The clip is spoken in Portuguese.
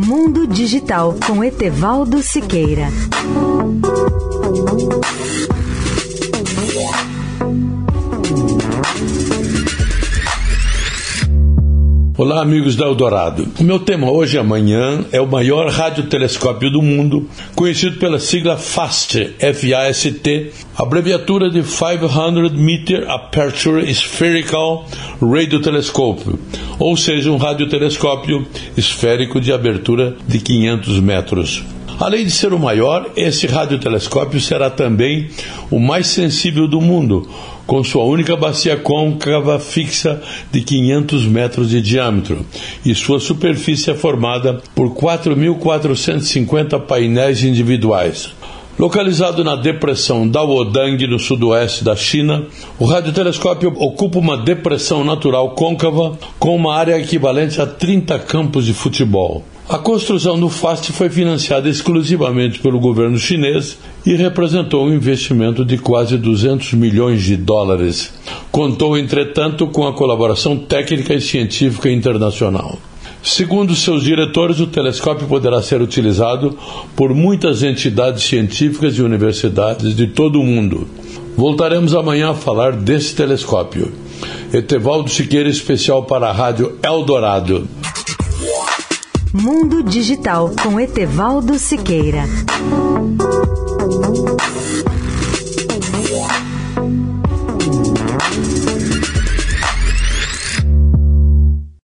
Mundo Digital com Etevaldo Siqueira. Olá, amigos da Eldorado. O meu tema hoje e amanhã é o maior radiotelescópio do mundo, conhecido pela sigla FAST, F-A-S-T, abreviatura de 500 Meter Aperture Spherical Radiotelescope, ou seja, um radiotelescópio esférico de abertura de 500 metros. Além de ser o maior, esse radiotelescópio será também o mais sensível do mundo, com sua única bacia côncava fixa de 500 metros de diâmetro, e sua superfície é formada por 4.450 painéis individuais. Localizado na depressão Daodang, no sudoeste da China, o radiotelescópio ocupa uma depressão natural côncava com uma área equivalente a 30 campos de futebol. A construção do FAST foi financiada exclusivamente pelo governo chinês e representou um investimento de quase 200 milhões de dólares. Contou, entretanto, com a colaboração técnica e científica internacional. Segundo seus diretores, o telescópio poderá ser utilizado por muitas entidades científicas e universidades de todo o mundo. Voltaremos amanhã a falar desse telescópio. Etevaldo Siqueira, especial para a Rádio Eldorado. Mundo Digital com Etevaldo Siqueira.